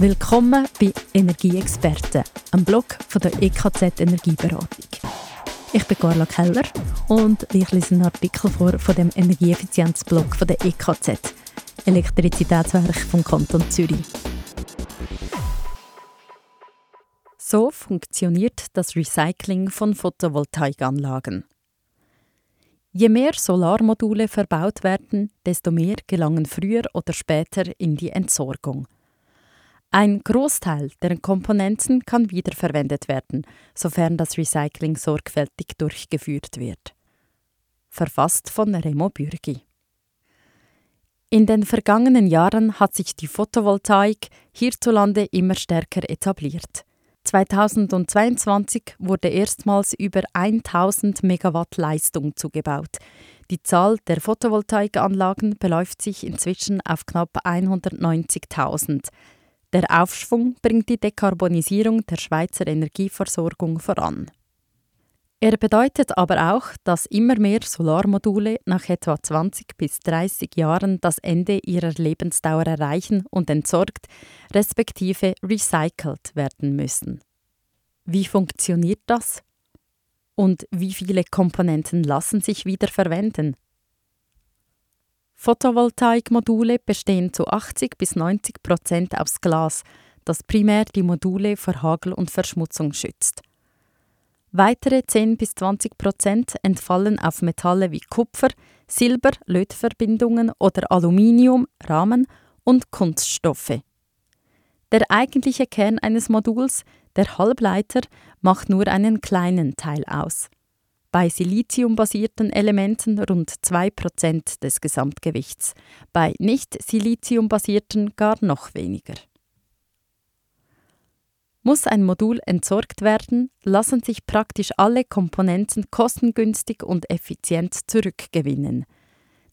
Willkommen bei Energieexperten, einem Blog von der EKZ Energieberatung. Ich bin Carla Keller und ich lese einen Artikel vor von dem Energieeffizienzblog von der EKZ, Elektrizitätswerk vom Kanton Zürich. So funktioniert das Recycling von Photovoltaikanlagen. Je mehr Solarmodule verbaut werden, desto mehr gelangen früher oder später in die Entsorgung. Ein Großteil der Komponenten kann wiederverwendet werden, sofern das Recycling sorgfältig durchgeführt wird. Verfasst von Remo Bürgi. In den vergangenen Jahren hat sich die Photovoltaik hierzulande immer stärker etabliert. 2022 wurde erstmals über 1000 Megawatt Leistung zugebaut. Die Zahl der Photovoltaikanlagen beläuft sich inzwischen auf knapp 190.000. Der Aufschwung bringt die Dekarbonisierung der Schweizer Energieversorgung voran. Er bedeutet aber auch, dass immer mehr Solarmodule nach etwa 20 bis 30 Jahren das Ende ihrer Lebensdauer erreichen und entsorgt, respektive recycelt werden müssen. Wie funktioniert das? Und wie viele Komponenten lassen sich wieder verwenden? Photovoltaikmodule bestehen zu 80 bis 90 Prozent aus Glas, das primär die Module vor Hagel und Verschmutzung schützt. Weitere 10 bis 20 Prozent entfallen auf Metalle wie Kupfer, Silber, Lötverbindungen oder Aluminium, Rahmen und Kunststoffe. Der eigentliche Kern eines Moduls, der Halbleiter, macht nur einen kleinen Teil aus. Bei siliziumbasierten Elementen rund 2% des Gesamtgewichts, bei nicht siliziumbasierten gar noch weniger. Muss ein Modul entsorgt werden, lassen sich praktisch alle Komponenten kostengünstig und effizient zurückgewinnen.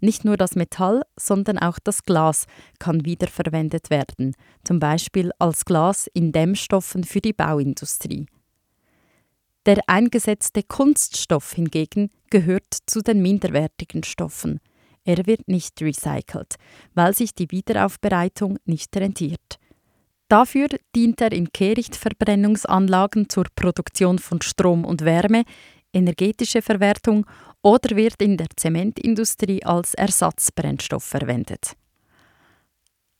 Nicht nur das Metall, sondern auch das Glas kann wiederverwendet werden, zum Beispiel als Glas in Dämmstoffen für die Bauindustrie. Der eingesetzte Kunststoff hingegen gehört zu den minderwertigen Stoffen. Er wird nicht recycelt, weil sich die Wiederaufbereitung nicht rentiert. Dafür dient er in Kehrichtverbrennungsanlagen zur Produktion von Strom und Wärme, energetische Verwertung oder wird in der Zementindustrie als Ersatzbrennstoff verwendet.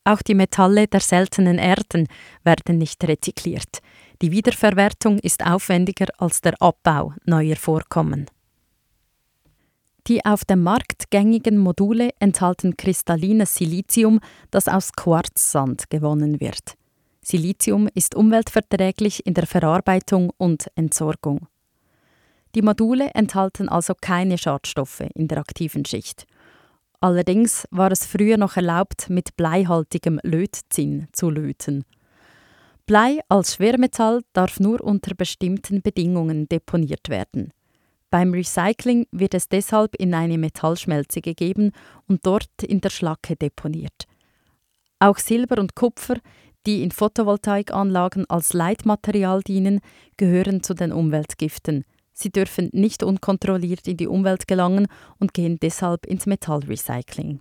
Auch die Metalle der seltenen Erden werden nicht rezykliert. Die Wiederverwertung ist aufwendiger als der Abbau neuer Vorkommen. Die auf dem Markt gängigen Module enthalten kristallines Silizium, das aus Quarzsand gewonnen wird. Silizium ist umweltverträglich in der Verarbeitung und Entsorgung. Die Module enthalten also keine Schadstoffe in der aktiven Schicht. Allerdings war es früher noch erlaubt, mit bleihaltigem Lötzinn zu löten. Blei als Schwermetall darf nur unter bestimmten Bedingungen deponiert werden. Beim Recycling wird es deshalb in eine Metallschmelze gegeben und dort in der Schlacke deponiert. Auch Silber und Kupfer die in Photovoltaikanlagen als Leitmaterial dienen, gehören zu den Umweltgiften. Sie dürfen nicht unkontrolliert in die Umwelt gelangen und gehen deshalb ins Metallrecycling.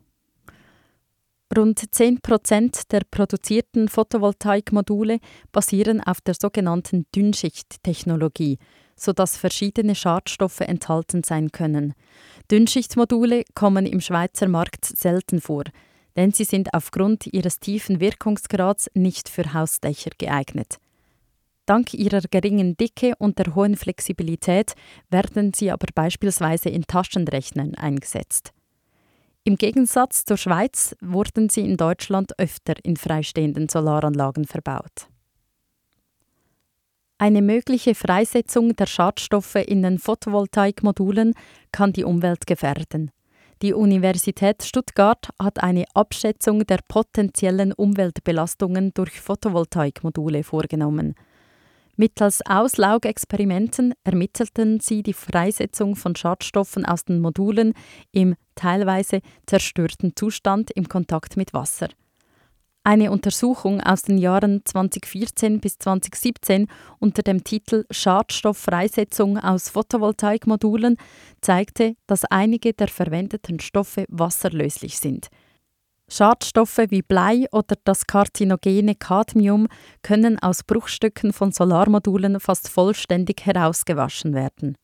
Rund 10% der produzierten Photovoltaikmodule basieren auf der sogenannten Dünnschichttechnologie, sodass verschiedene Schadstoffe enthalten sein können. Dünnschichtmodule kommen im Schweizer Markt selten vor denn sie sind aufgrund ihres tiefen Wirkungsgrads nicht für Hausdächer geeignet. Dank ihrer geringen Dicke und der hohen Flexibilität werden sie aber beispielsweise in Taschenrechnern eingesetzt. Im Gegensatz zur Schweiz wurden sie in Deutschland öfter in freistehenden Solaranlagen verbaut. Eine mögliche Freisetzung der Schadstoffe in den Photovoltaikmodulen kann die Umwelt gefährden. Die Universität Stuttgart hat eine Abschätzung der potenziellen Umweltbelastungen durch Photovoltaikmodule vorgenommen. Mittels Auslaugexperimenten ermittelten sie die Freisetzung von Schadstoffen aus den Modulen im teilweise zerstörten Zustand im Kontakt mit Wasser. Eine Untersuchung aus den Jahren 2014 bis 2017 unter dem Titel Schadstofffreisetzung aus Photovoltaikmodulen zeigte, dass einige der verwendeten Stoffe wasserlöslich sind. Schadstoffe wie Blei oder das karzinogene Cadmium können aus Bruchstücken von Solarmodulen fast vollständig herausgewaschen werden.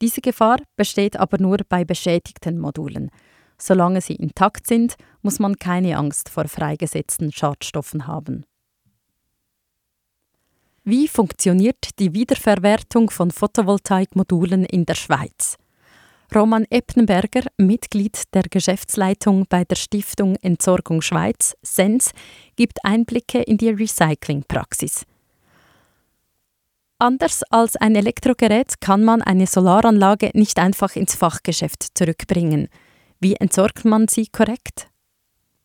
Diese Gefahr besteht aber nur bei beschädigten Modulen. Solange sie intakt sind, muss man keine Angst vor freigesetzten Schadstoffen haben. Wie funktioniert die Wiederverwertung von Photovoltaikmodulen in der Schweiz? Roman Eppenberger, Mitglied der Geschäftsleitung bei der Stiftung Entsorgung Schweiz, SENS, gibt Einblicke in die Recyclingpraxis. Anders als ein Elektrogerät kann man eine Solaranlage nicht einfach ins Fachgeschäft zurückbringen. Wie entsorgt man sie korrekt?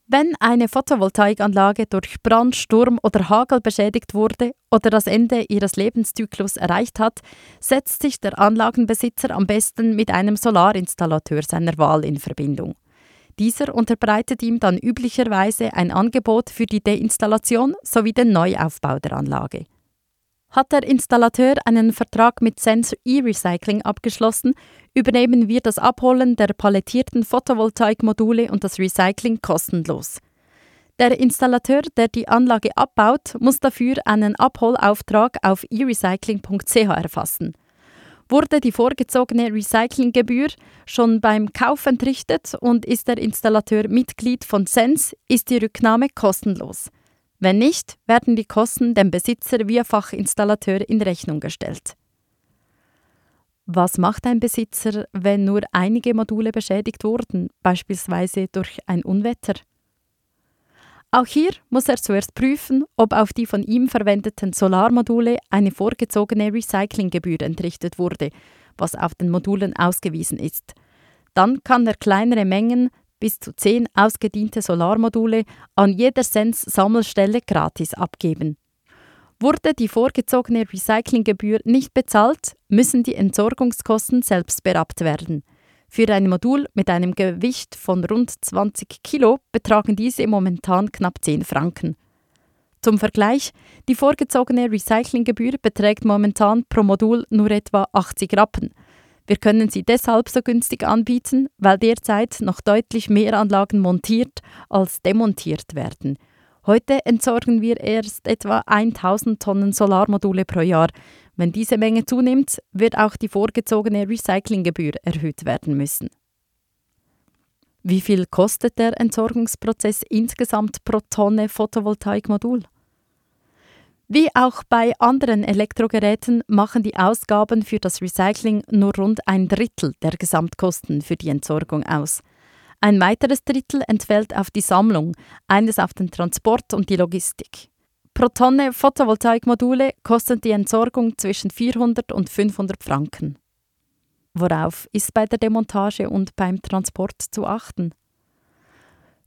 Wenn eine Photovoltaikanlage durch Brand, Sturm oder Hagel beschädigt wurde oder das Ende ihres Lebenszyklus erreicht hat, setzt sich der Anlagenbesitzer am besten mit einem Solarinstallateur seiner Wahl in Verbindung. Dieser unterbreitet ihm dann üblicherweise ein Angebot für die Deinstallation sowie den Neuaufbau der Anlage. Hat der Installateur einen Vertrag mit Sensor E-Recycling abgeschlossen, übernehmen wir das Abholen der palettierten Photovoltaikmodule und das Recycling kostenlos. Der Installateur, der die Anlage abbaut, muss dafür einen Abholauftrag auf erecycling.ch erfassen. Wurde die vorgezogene Recyclinggebühr schon beim Kauf entrichtet und ist der Installateur Mitglied von Sens, ist die Rücknahme kostenlos. Wenn nicht, werden die Kosten dem Besitzer via Fachinstallateur in Rechnung gestellt. Was macht ein Besitzer, wenn nur einige Module beschädigt wurden, beispielsweise durch ein Unwetter? Auch hier muss er zuerst prüfen, ob auf die von ihm verwendeten Solarmodule eine vorgezogene Recyclinggebühr entrichtet wurde, was auf den Modulen ausgewiesen ist. Dann kann er kleinere Mengen bis zu zehn ausgediente Solarmodule an jeder Sens-Sammelstelle gratis abgeben. Wurde die vorgezogene Recyclinggebühr nicht bezahlt, müssen die Entsorgungskosten selbst berappt werden. Für ein Modul mit einem Gewicht von rund 20 Kilo betragen diese momentan knapp 10 Franken. Zum Vergleich, die vorgezogene Recyclinggebühr beträgt momentan pro Modul nur etwa 80 Rappen – wir können sie deshalb so günstig anbieten, weil derzeit noch deutlich mehr Anlagen montiert als demontiert werden. Heute entsorgen wir erst etwa 1000 Tonnen Solarmodule pro Jahr. Wenn diese Menge zunimmt, wird auch die vorgezogene Recyclinggebühr erhöht werden müssen. Wie viel kostet der Entsorgungsprozess insgesamt pro Tonne Photovoltaikmodul? Wie auch bei anderen Elektrogeräten machen die Ausgaben für das Recycling nur rund ein Drittel der Gesamtkosten für die Entsorgung aus. Ein weiteres Drittel entfällt auf die Sammlung, eines auf den Transport und die Logistik. Pro Tonne Photovoltaikmodule kostet die Entsorgung zwischen 400 und 500 Franken. Worauf ist bei der Demontage und beim Transport zu achten?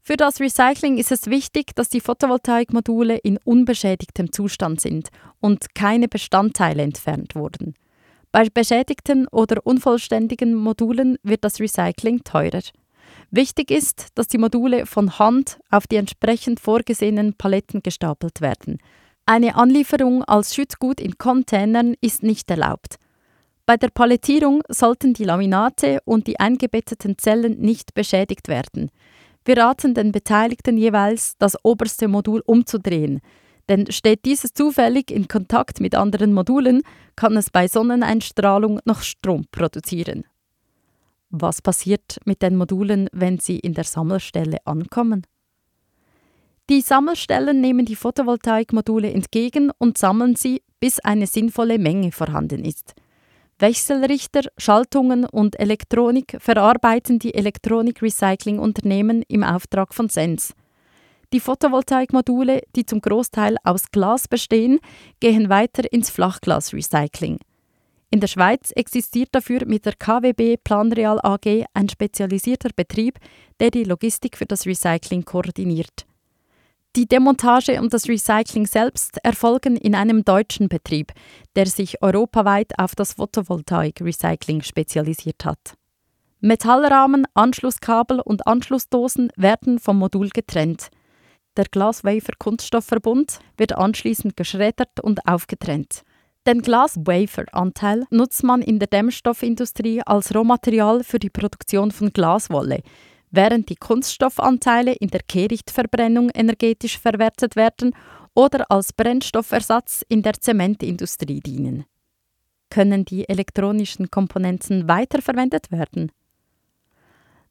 Für das Recycling ist es wichtig, dass die Photovoltaikmodule in unbeschädigtem Zustand sind und keine Bestandteile entfernt wurden. Bei beschädigten oder unvollständigen Modulen wird das Recycling teurer. Wichtig ist, dass die Module von Hand auf die entsprechend vorgesehenen Paletten gestapelt werden. Eine Anlieferung als Schüttgut in Containern ist nicht erlaubt. Bei der Palettierung sollten die Laminate und die eingebetteten Zellen nicht beschädigt werden. Wir raten den Beteiligten jeweils, das oberste Modul umzudrehen, denn steht dieses zufällig in Kontakt mit anderen Modulen, kann es bei Sonneneinstrahlung noch Strom produzieren. Was passiert mit den Modulen, wenn sie in der Sammelstelle ankommen? Die Sammelstellen nehmen die Photovoltaikmodule entgegen und sammeln sie, bis eine sinnvolle Menge vorhanden ist. Wechselrichter, Schaltungen und Elektronik verarbeiten die Elektronik-Recycling-Unternehmen im Auftrag von Sens. Die Photovoltaikmodule, die zum Großteil aus Glas bestehen, gehen weiter ins Flachglas-Recycling. In der Schweiz existiert dafür mit der KWB Planreal AG ein spezialisierter Betrieb, der die Logistik für das Recycling koordiniert. Die Demontage und das Recycling selbst erfolgen in einem deutschen Betrieb, der sich europaweit auf das Photovoltaik-Recycling spezialisiert hat. Metallrahmen, Anschlusskabel und Anschlussdosen werden vom Modul getrennt. Der Glaswafer-Kunststoffverbund wird anschließend geschreddert und aufgetrennt. Den Glaswafer-Anteil nutzt man in der Dämmstoffindustrie als Rohmaterial für die Produktion von Glaswolle, während die Kunststoffanteile in der Kehrichtverbrennung energetisch verwertet werden oder als Brennstoffersatz in der Zementindustrie dienen. Können die elektronischen Komponenten weiterverwendet werden?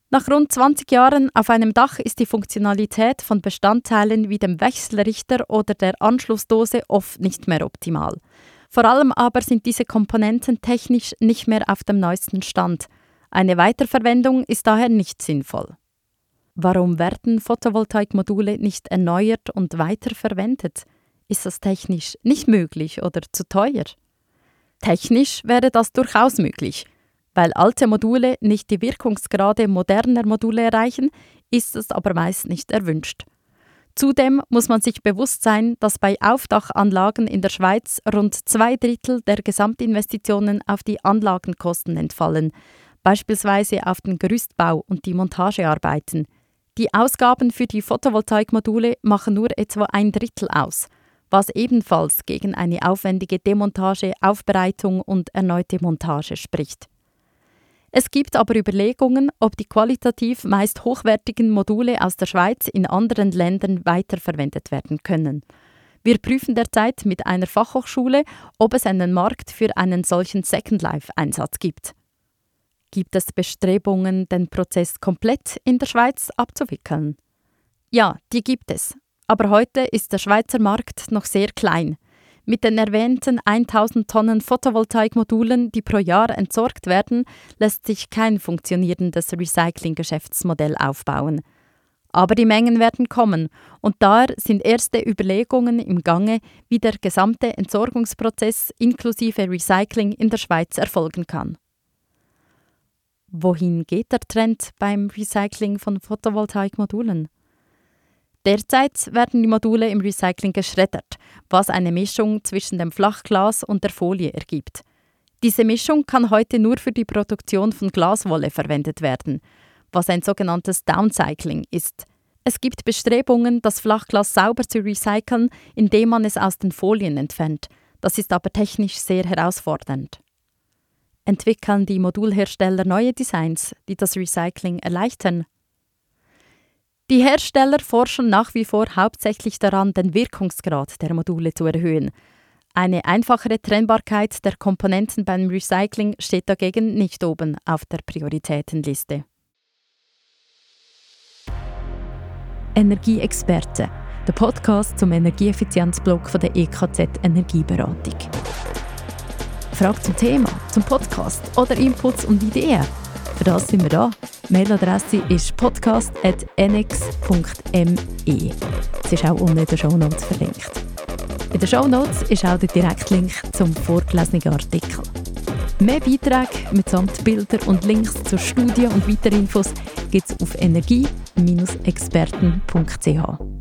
Nach rund 20 Jahren auf einem Dach ist die Funktionalität von Bestandteilen wie dem Wechselrichter oder der Anschlussdose oft nicht mehr optimal. Vor allem aber sind diese Komponenten technisch nicht mehr auf dem neuesten Stand. Eine Weiterverwendung ist daher nicht sinnvoll. Warum werden Photovoltaikmodule nicht erneuert und weiterverwendet? Ist das technisch nicht möglich oder zu teuer? Technisch wäre das durchaus möglich. Weil alte Module nicht die Wirkungsgrade moderner Module erreichen, ist es aber meist nicht erwünscht. Zudem muss man sich bewusst sein, dass bei Aufdachanlagen in der Schweiz rund zwei Drittel der Gesamtinvestitionen auf die Anlagenkosten entfallen, beispielsweise auf den Gerüstbau und die Montagearbeiten. Die Ausgaben für die Photovoltaikmodule machen nur etwa ein Drittel aus, was ebenfalls gegen eine aufwendige Demontage, Aufbereitung und erneute Montage spricht. Es gibt aber Überlegungen, ob die qualitativ meist hochwertigen Module aus der Schweiz in anderen Ländern weiterverwendet werden können. Wir prüfen derzeit mit einer Fachhochschule, ob es einen Markt für einen solchen Second Life-Einsatz gibt. Gibt es Bestrebungen, den Prozess komplett in der Schweiz abzuwickeln? Ja, die gibt es. Aber heute ist der Schweizer Markt noch sehr klein. Mit den erwähnten 1000 Tonnen Photovoltaikmodulen, die pro Jahr entsorgt werden, lässt sich kein funktionierendes Recycling-Geschäftsmodell aufbauen. Aber die Mengen werden kommen und daher sind erste Überlegungen im Gange, wie der gesamte Entsorgungsprozess inklusive Recycling in der Schweiz erfolgen kann. Wohin geht der Trend beim Recycling von Photovoltaikmodulen? Derzeit werden die Module im Recycling geschreddert, was eine Mischung zwischen dem Flachglas und der Folie ergibt. Diese Mischung kann heute nur für die Produktion von Glaswolle verwendet werden, was ein sogenanntes Downcycling ist. Es gibt Bestrebungen, das Flachglas sauber zu recyceln, indem man es aus den Folien entfernt. Das ist aber technisch sehr herausfordernd. Entwickeln die Modulhersteller neue Designs, die das Recycling erleichtern? Die Hersteller forschen nach wie vor hauptsächlich daran, den Wirkungsgrad der Module zu erhöhen. Eine einfachere Trennbarkeit der Komponenten beim Recycling steht dagegen nicht oben auf der Prioritätenliste. Energieexperte, der Podcast zum Energieeffizienzblock der EKZ Energieberatung. Fragen zum Thema, zum Podcast oder Inputs und Ideen? Für das sind wir da. Mailadresse ist podcast.nx.me. Es ist auch unten in den Shownotes verlinkt. In den Shownotes ist auch der Direktlink zum vorgelesenen Artikel. Mehr Beiträge mitsamt Bilder und Links zur Studie und weitere Infos gibt es auf energie-experten.ch.